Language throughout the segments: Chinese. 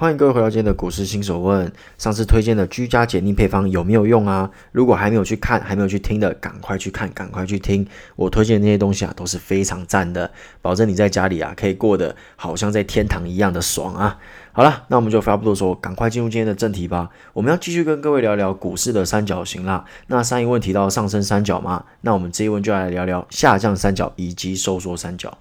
欢迎各位回到今天的股市新手问。上次推荐的居家解腻配方有没有用啊？如果还没有去看、还没有去听的，赶快去看、赶快去听。我推荐的那些东西啊，都是非常赞的，保证你在家里啊可以过得好像在天堂一样的爽啊！好了，那我们就废话不多说，赶快进入今天的正题吧。我们要继续跟各位聊聊股市的三角形啦。那上一问提到上升三角嘛，那我们这一问就来聊聊下降三角以及收缩三角。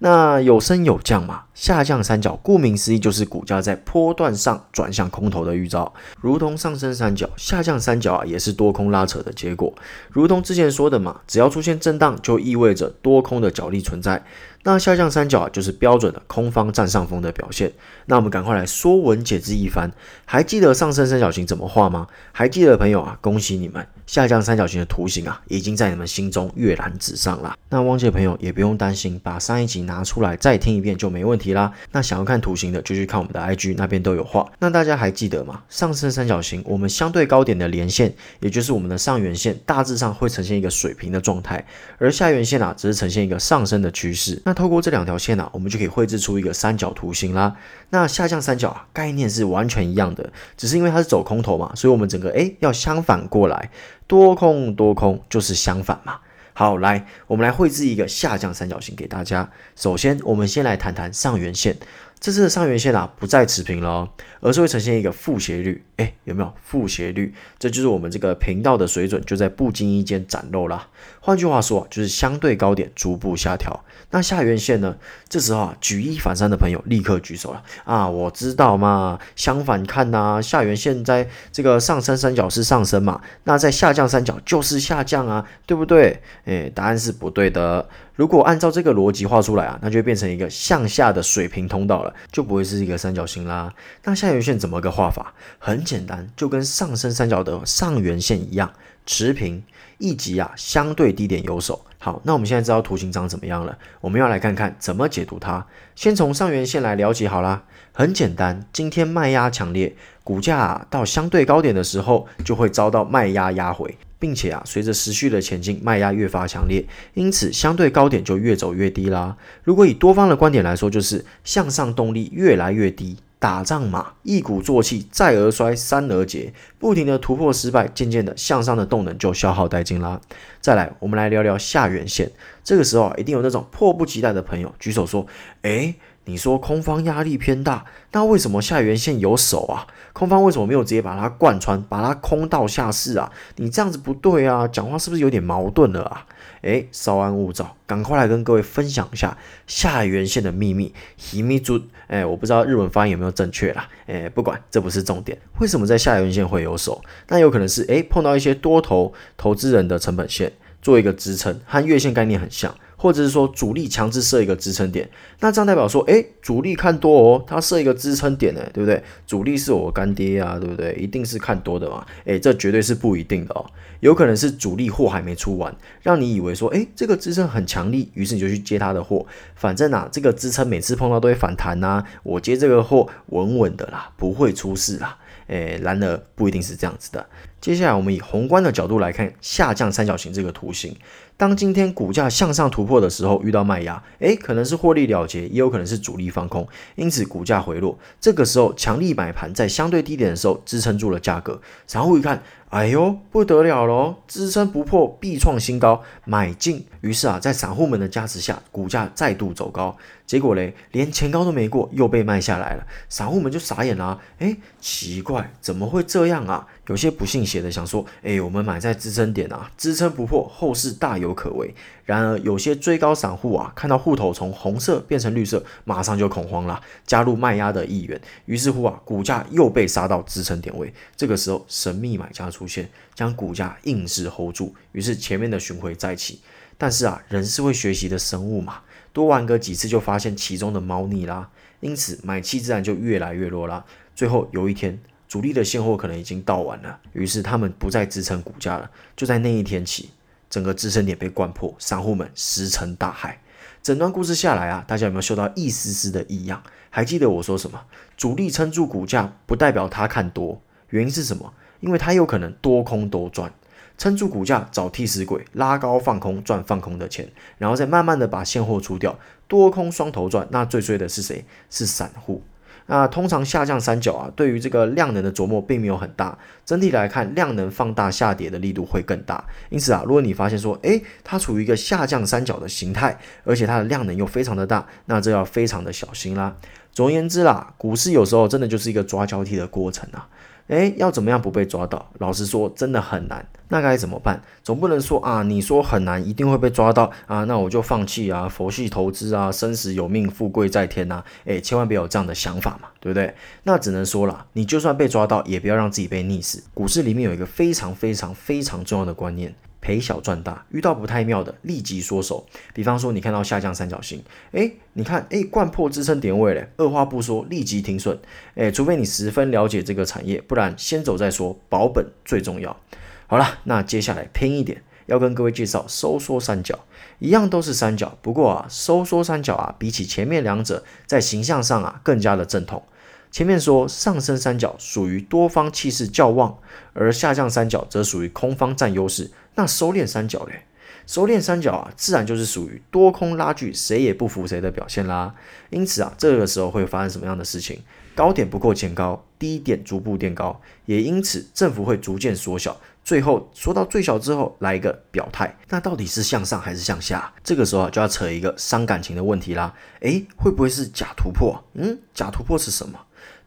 那有升有降嘛？下降三角，顾名思义就是股价在波段上转向空头的预兆，如同上升三角，下降三角啊也是多空拉扯的结果。如同之前说的嘛，只要出现震荡，就意味着多空的角力存在。那下降三角啊，就是标准的空方占上风的表现。那我们赶快来说文解字一番。还记得上升三角形怎么画吗？还记得的朋友啊，恭喜你们，下降三角形的图形啊，已经在你们心中跃然纸上了。那忘记的朋友也不用担心，把上一集拿出来再听一遍就没问题啦。那想要看图形的，就去看我们的 IG 那边都有画。那大家还记得吗？上升三角形，我们相对高点的连线，也就是我们的上缘线，大致上会呈现一个水平的状态，而下缘线啊，只是呈现一个上升的趋势。那透过这两条线啊，我们就可以绘制出一个三角图形啦。那下降三角啊，概念是完全一样的，只是因为它是走空头嘛，所以我们整个诶要相反过来，多空多空就是相反嘛。好，来我们来绘制一个下降三角形给大家。首先，我们先来谈谈上缘线。这次的上缘线啊，不再持平了，而是会呈现一个负斜率。哎，有没有负斜率？这就是我们这个频道的水准就在不经意间展露了。换句话说，就是相对高点逐步下调。那下缘线呢？这时候啊，举一反三的朋友立刻举手了啊！我知道嘛，相反看呐，下缘线在这个上升三角是上升嘛，那在下降三角就是下降啊，对不对？哎，答案是不对的。如果按照这个逻辑画出来啊，那就变成一个向下的水平通道了，就不会是一个三角形啦。那下缘线怎么个画法？很简单，就跟上升三角的上缘线一样，持平，一级啊相对低点有手。好，那我们现在知道图形长怎么样了，我们要来看看怎么解读它。先从上缘线来了解好啦。很简单，今天卖压强烈，股价到相对高点的时候，就会遭到卖压压回。并且啊，随着持续的前进，卖压越发强烈，因此相对高点就越走越低啦。如果以多方的观点来说，就是向上动力越来越低，打仗嘛，一鼓作气，再而衰，三而竭，不停的突破失败，渐渐的向上的动能就消耗殆尽啦。再来，我们来聊聊下缘线。这个时候啊，一定有那种迫不及待的朋友举手说：“诶，你说空方压力偏大，那为什么下缘线有手啊？空方为什么没有直接把它贯穿，把它空到下市啊？你这样子不对啊，讲话是不是有点矛盾了啊？诶，稍安勿躁，赶快来跟各位分享一下下缘线的秘密。秘密珠，诶，我不知道日文发音有没有正确啦。诶，不管，这不是重点。为什么在下缘线会有手？那有可能是诶碰到一些多头投资人的成本线做一个支撑，和月线概念很像。或者是说主力强制设一个支撑点，那这样代表说，哎，主力看多哦，他设一个支撑点呢，对不对？主力是我干爹啊，对不对？一定是看多的嘛，哎，这绝对是不一定的哦，有可能是主力货还没出完，让你以为说，哎，这个支撑很强力，于是你就去接他的货，反正啊，这个支撑每次碰到都会反弹呐，我接这个货稳稳的啦，不会出事啦，哎，然而不一定是这样子的。接下来我们以宏观的角度来看下降三角形这个图形。当今天股价向上突破的时候，遇到卖压，诶，可能是获利了结，也有可能是主力放空，因此股价回落。这个时候，强力买盘在相对低点的时候支撑住了价格。然后一看，哎呦，不得了喽，支撑不破必创新高，买进。于是啊，在散户们的加持下，股价再度走高。结果嘞，连前高都没过，又被卖下来了。散户们就傻眼了，诶，奇怪，怎么会这样啊？有些不信邪的想说，诶，我们买在支撑点啊，支撑不破，后市大有。可为，然而有些追高散户啊，看到户头从红色变成绿色，马上就恐慌了，加入卖压的意愿，于是乎啊，股价又被杀到支撑点位。这个时候，神秘买家出出现，将股价硬是 hold 住，于是前面的巡回再起。但是啊，人是会学习的生物嘛，多玩个几次就发现其中的猫腻啦，因此买气自然就越来越弱啦。最后有一天，主力的现货可能已经到完了，于是他们不再支撑股价了。就在那一天起，整个支撑点被灌破，散户们石沉大海。整段故事下来啊，大家有没有嗅到一丝丝的异样？还记得我说什么？主力撑住股价，不代表他看多，原因是什么？因为它有可能多空都赚。撑住股价找替死鬼，拉高放空赚放空的钱，然后再慢慢的把现货出掉，多空双头赚。那最衰的是谁？是散户。那通常下降三角啊，对于这个量能的琢磨并没有很大。整体来看，量能放大下跌的力度会更大。因此啊，如果你发现说，诶，它处于一个下降三角的形态，而且它的量能又非常的大，那这要非常的小心啦。总而言之啦，股市有时候真的就是一个抓交替的过程啊。诶，要怎么样不被抓到？老实说，真的很难。那该怎么办？总不能说啊，你说很难，一定会被抓到啊，那我就放弃啊，佛系投资啊，生死有命，富贵在天呐！诶，千万别有这样的想法嘛，对不对？那只能说了，你就算被抓到，也不要让自己被溺死。股市里面有一个非常非常非常重要的观念。赔小赚大，遇到不太妙的立即缩手。比方说，你看到下降三角形，哎，你看，哎，贯破支撑点位嘞，二话不说立即停损。哎，除非你十分了解这个产业，不然先走再说，保本最重要。好了，那接下来拼一点，要跟各位介绍收缩三角，一样都是三角，不过啊，收缩三角啊，比起前面两者，在形象上啊，更加的正统。前面说上升三角属于多方气势较旺，而下降三角则属于空方占优势。那收敛三角嘞？收敛三角啊，自然就是属于多空拉锯，谁也不服谁的表现啦。因此啊，这个时候会发生什么样的事情？高点不够前高，低点逐步垫高，也因此振幅会逐渐缩小，最后缩到最小之后来一个表态。那到底是向上还是向下？这个时候啊，就要扯一个伤感情的问题啦。诶，会不会是假突破？嗯，假突破是什么？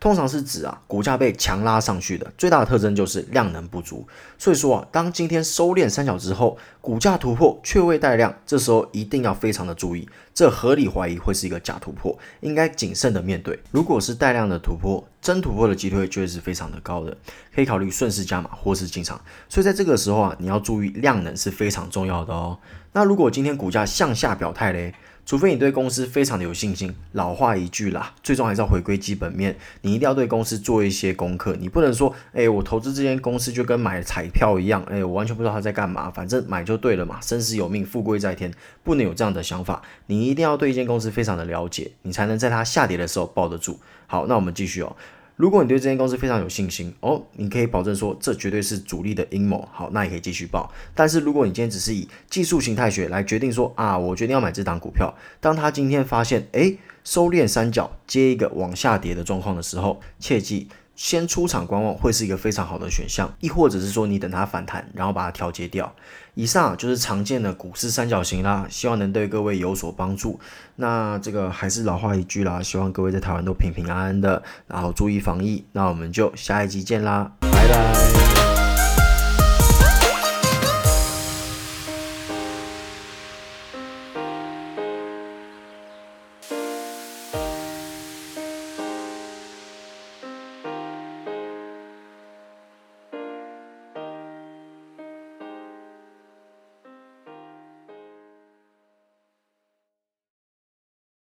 通常是指啊，股价被强拉上去的最大的特征就是量能不足。所以说啊，当今天收敛三角之后，股价突破却未带量，这时候一定要非常的注意，这合理怀疑会是一个假突破，应该谨慎的面对。如果是带量的突破，真突破的机会就会是非常的高的，可以考虑顺势加码或是进场。所以在这个时候啊，你要注意量能是非常重要的哦。那如果今天股价向下表态嘞？除非你对公司非常的有信心，老话一句啦，最终还是要回归基本面。你一定要对公司做一些功课，你不能说，哎，我投资这间公司就跟买彩票一样，哎，我完全不知道他在干嘛，反正买就对了嘛，生死有命，富贵在天，不能有这样的想法。你一定要对一间公司非常的了解，你才能在它下跌的时候抱得住。好，那我们继续哦。如果你对这间公司非常有信心哦，你可以保证说这绝对是主力的阴谋。好，那也可以继续报。但是如果你今天只是以技术形态学来决定说啊，我决定要买这档股票，当他今天发现诶收敛三角接一个往下跌的状况的时候，切记。先出场观望会是一个非常好的选项，亦或者是说你等它反弹，然后把它调节掉。以上就是常见的股市三角形啦，希望能对各位有所帮助。那这个还是老话一句啦，希望各位在台湾都平平安安的，然后注意防疫。那我们就下一集见啦，拜拜。